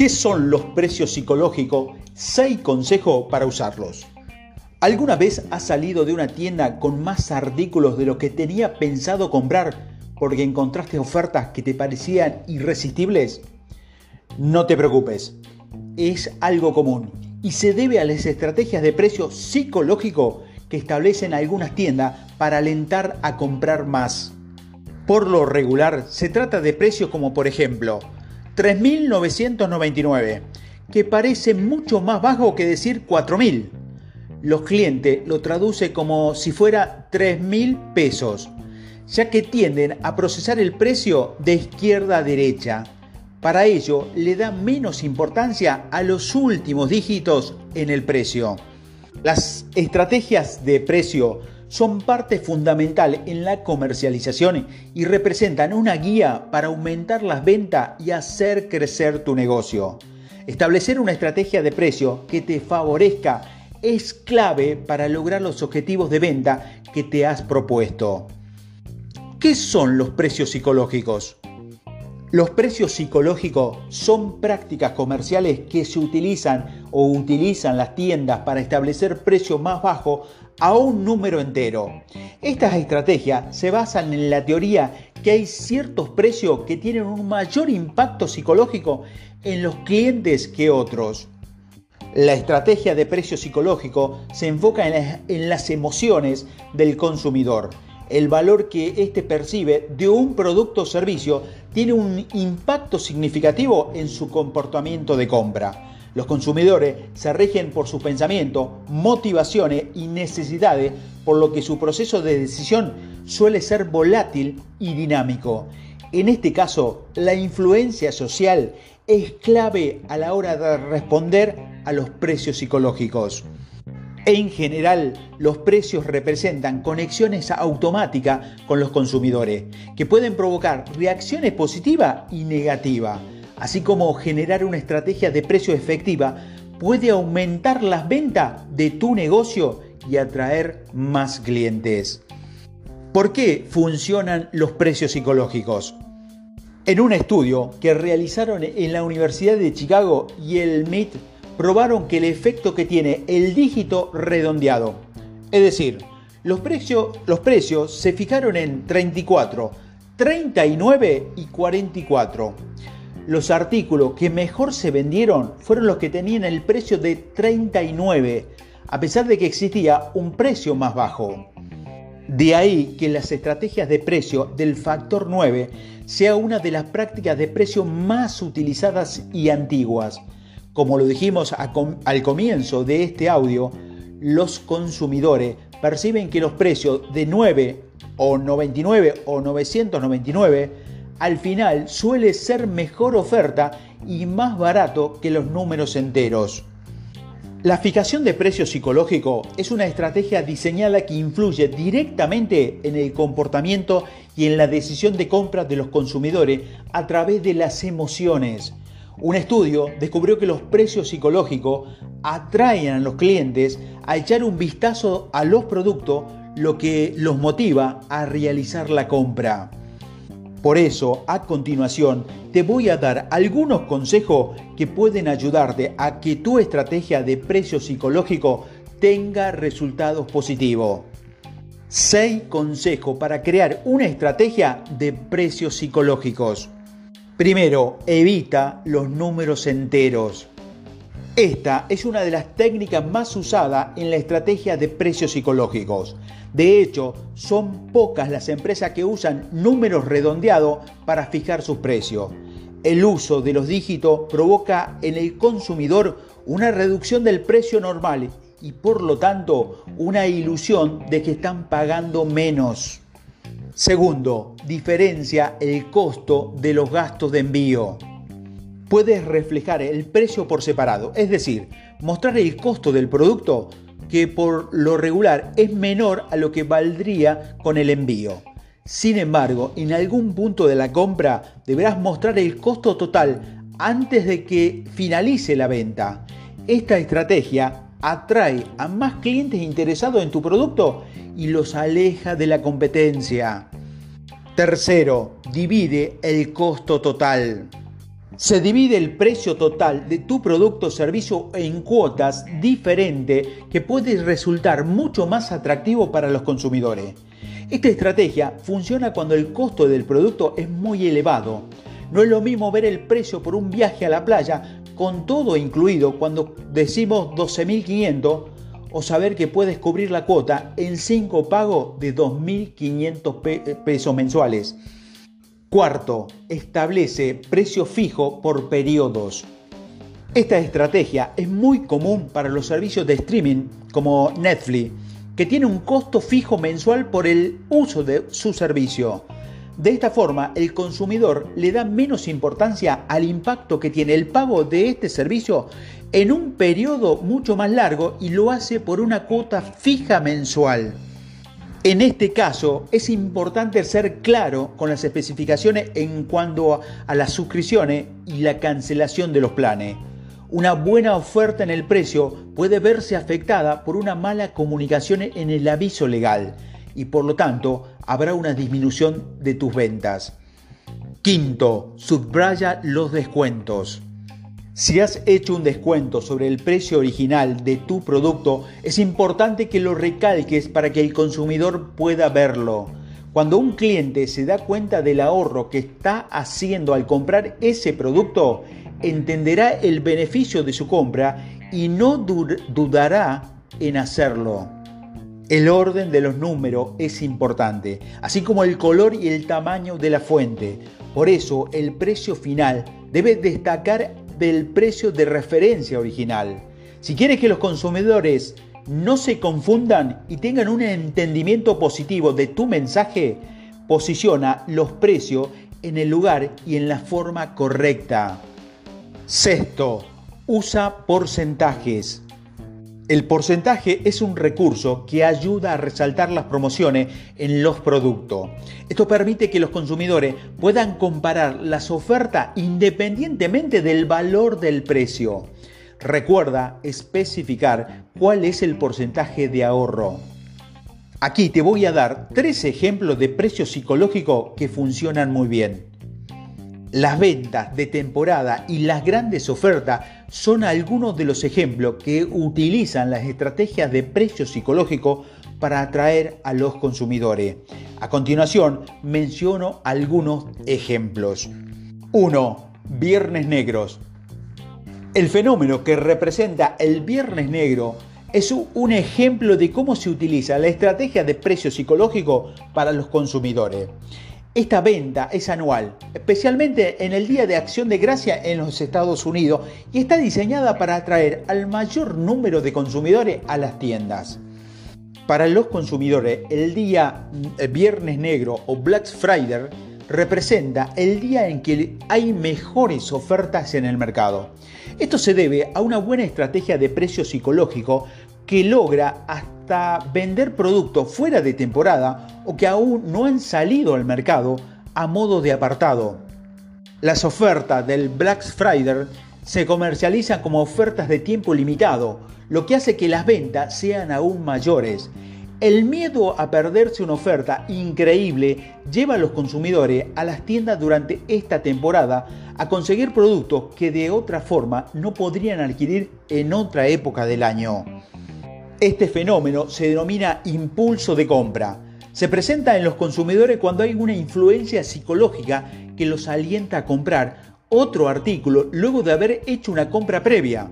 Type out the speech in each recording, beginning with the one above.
¿Qué son los precios psicológicos? 6 consejos para usarlos. ¿Alguna vez has salido de una tienda con más artículos de lo que tenía pensado comprar porque encontraste ofertas que te parecían irresistibles? No te preocupes, es algo común y se debe a las estrategias de precio psicológico que establecen algunas tiendas para alentar a comprar más. Por lo regular, se trata de precios como por ejemplo 3.999, que parece mucho más bajo que decir 4.000. Los clientes lo traducen como si fuera 3.000 pesos, ya que tienden a procesar el precio de izquierda a derecha. Para ello, le da menos importancia a los últimos dígitos en el precio. Las estrategias de precio son parte fundamental en la comercialización y representan una guía para aumentar las ventas y hacer crecer tu negocio. Establecer una estrategia de precio que te favorezca es clave para lograr los objetivos de venta que te has propuesto. ¿Qué son los precios psicológicos? Los precios psicológicos son prácticas comerciales que se utilizan o utilizan las tiendas para establecer precios más bajos a un número entero. Estas estrategias se basan en la teoría que hay ciertos precios que tienen un mayor impacto psicológico en los clientes que otros. La estrategia de precio psicológico se enfoca en, las emociones del consumidor el valor que éste percibe de un producto o servicio tiene un impacto significativo en su comportamiento de compra. Los consumidores se rigen por sus pensamientos, motivaciones y necesidades, por lo que su proceso de decisión suele ser volátil y dinámico. En este caso, la influencia social es clave a la hora de responder a los precios psicológicos. En general, los precios representan conexiones automáticas con los consumidores, que pueden provocar reacciones positivas y negativas, así como generar una estrategia de precio efectiva puede aumentar las ventas de tu negocio y atraer más clientes. ¿Por qué funcionan los precios psicológicos? En un estudio que realizaron en la Universidad de Chicago y el MIT probaron que el efecto que tiene el dígito redondeado, es decir, los, precios, se fijaron en 34, 39 y 44. Los artículos que mejor se vendieron fueron los que tenían el precio de 39, a pesar de que existía un precio más bajo. De ahí que las estrategias de precio del factor 9 sea una de las prácticas de precio más utilizadas y antiguas como lo dijimos al comienzo de este audio, los consumidores perciben que los precios de 9 o 99 o 999 al final suele ser mejor oferta y más barato que los números enteros. La fijación de precio psicológico es una estrategia diseñada que influye directamente en el comportamiento y en la decisión de compra de los consumidores a través de las emociones. Un estudio descubrió que los precios psicológicos atraen a los clientes a echar un vistazo a los productos, lo que los motiva a realizar la compra. Por eso, a continuación, te voy a dar algunos consejos que pueden ayudarte a que tu estrategia de precio psicológico tenga resultados positivos. 6 consejos para crear una estrategia de precios psicológicos. Primero, evita los números enteros. Esta es una de las técnicas más usadas en la estrategia de precios psicológicos. De hecho, son pocas las empresas que usan números redondeados para fijar sus precios. El uso de los dígitos provoca en el consumidor una reducción del precio normal y por lo tanto una ilusión de que están pagando menos. Segundo, diferencia el costo de los gastos de envío. Puedes reflejar el precio por separado, es decir, mostrar el costo del producto que por lo regular es menor a lo que valdría con el envío. Sin embargo, en algún punto de la compra deberás mostrar el costo total antes de que finalice la venta. Esta estrategia atrae a más clientes interesados en tu producto y los aleja de la competencia. Tercero, divide el costo total. Se divide el precio total de tu producto o servicio en cuotas diferente que puede resultar mucho más atractivo para los consumidores. Esta estrategia funciona cuando el costo del producto es muy elevado. No es lo mismo ver el precio por un viaje a la playa con todo incluido cuando decimos 12.500 o saber que puedes cubrir la cuota en 5 pagos de 2.500 pesos mensuales. Cuarto, establece precio fijo por periodos. Esta estrategia es muy común para los servicios de streaming como Netflix, que tiene un costo fijo mensual por el uso de su servicio. De esta forma, el consumidor le da menos importancia al impacto que tiene el pago de este servicio en un periodo mucho más largo y lo hace por una cuota fija mensual. En este caso es importante ser claro con las especificaciones en cuanto a las suscripciones y la cancelación de los planes. Una buena oferta en el precio puede verse afectada por una mala comunicación en el aviso legal y por lo tanto habrá una disminución de tus ventas. Quinto, subraya los descuentos. Si has hecho un descuento sobre el precio original de tu producto, es importante que lo recalques para que el consumidor pueda verlo. Cuando un cliente se da cuenta del ahorro que está haciendo al comprar ese producto, entenderá el beneficio de su compra y no dudará en hacerlo. El orden de los números es importante, así como el color y el tamaño de la fuente. Por eso el precio final debe destacar del precio de referencia original. Si quieres que los consumidores no se confundan y tengan un entendimiento positivo de tu mensaje, posiciona los precios en el lugar y en la forma correcta. Sexto, usa porcentajes. El porcentaje es un recurso que ayuda a resaltar las promociones en los productos. Esto permite que los consumidores puedan comparar las ofertas independientemente del valor del precio. Recuerda especificar cuál es el porcentaje de ahorro. Aquí te voy a dar tres ejemplos de precio psicológico que funcionan muy bien. Las ventas de temporada y las grandes ofertas son algunos de los ejemplos que utilizan las estrategias de precio psicológico para atraer a los consumidores. A continuación menciono algunos ejemplos. 1. Viernes negros. El fenómeno que representa el Viernes negro es un ejemplo de cómo se utiliza la estrategia de precio psicológico para los consumidores. Esta venta es anual, especialmente en el Día de Acción de Gracia en los Estados Unidos y está diseñada para atraer al mayor número de consumidores a las tiendas. Para los consumidores, el día eh, Viernes Negro o Black Friday representa el día en que hay mejores ofertas en el mercado. Esto se debe a una buena estrategia de precio psicológico que logra hasta vender productos fuera de temporada o que aún no han salido al mercado a modo de apartado. Las ofertas del Black Friday se comercializan como ofertas de tiempo limitado, lo que hace que las ventas sean aún mayores. El miedo a perderse una oferta increíble lleva a los consumidores a las tiendas durante esta temporada a conseguir productos que de otra forma no podrían adquirir en otra época del año. Este fenómeno se denomina impulso de compra. Se presenta en los consumidores cuando hay una influencia psicológica que los alienta a comprar otro artículo luego de haber hecho una compra previa.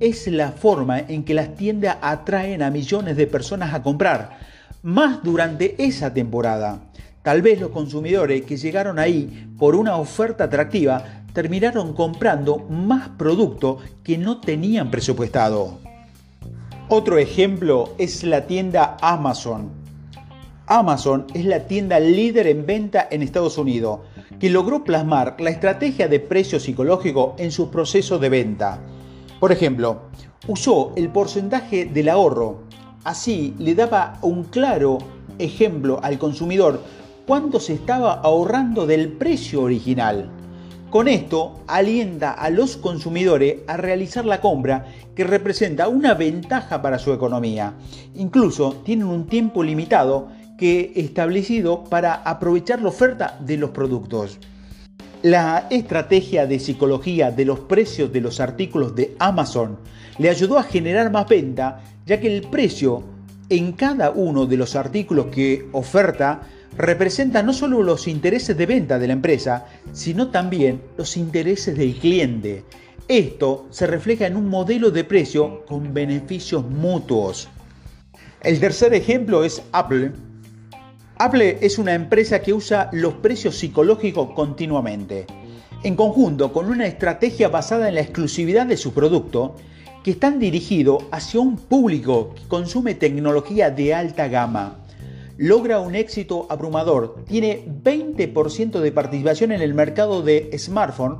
Es la forma en que las tiendas atraen a millones de personas a comprar, más durante esa temporada. Tal vez los consumidores que llegaron ahí por una oferta atractiva terminaron comprando más producto que no tenían presupuestado. Otro ejemplo es la tienda Amazon. Amazon es la tienda líder en venta en Estados Unidos, que logró plasmar la estrategia de precio psicológico en sus procesos de venta. Por ejemplo, usó el porcentaje del ahorro. Así le daba un claro ejemplo al consumidor cuánto se estaba ahorrando del precio original. Con esto alienta a los consumidores a realizar la compra que representa una ventaja para su economía. Incluso tienen un tiempo limitado que establecido para aprovechar la oferta de los productos. La estrategia de psicología de los precios de los artículos de Amazon le ayudó a generar más venta, ya que el precio en cada uno de los artículos que oferta representa no solo los intereses de venta de la empresa, sino también los intereses del cliente. Esto se refleja en un modelo de precio con beneficios mutuos. El tercer ejemplo es Apple, Apple es una empresa que usa los precios psicológicos continuamente, en conjunto con una estrategia basada en la exclusividad de su producto, que están dirigidos hacia un público que consume tecnología de alta gama. Logra un éxito abrumador, tiene 20% de participación en el mercado de smartphone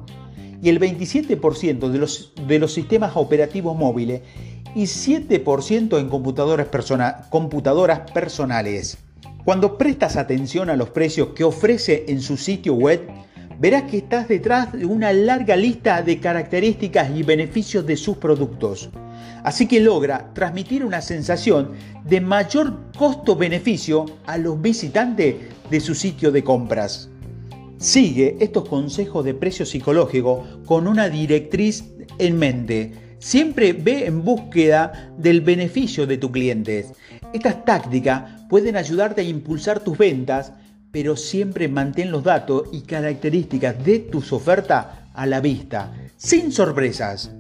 y el 27% de los, de los sistemas operativos móviles y 7% en computadoras, computadoras personales. Cuando prestas atención a los precios que ofrece en su sitio web, verás que estás detrás de una larga lista de características y beneficios de sus productos. Así que logra transmitir una sensación de mayor costo-beneficio a los visitantes de su sitio de compras. Sigue estos consejos de precio psicológico con una directriz en mente. Siempre ve en búsqueda del beneficio de tus clientes. Estas tácticas pueden ayudarte a impulsar tus ventas, pero siempre mantén los datos y características de tus ofertas a la vista, sin sorpresas.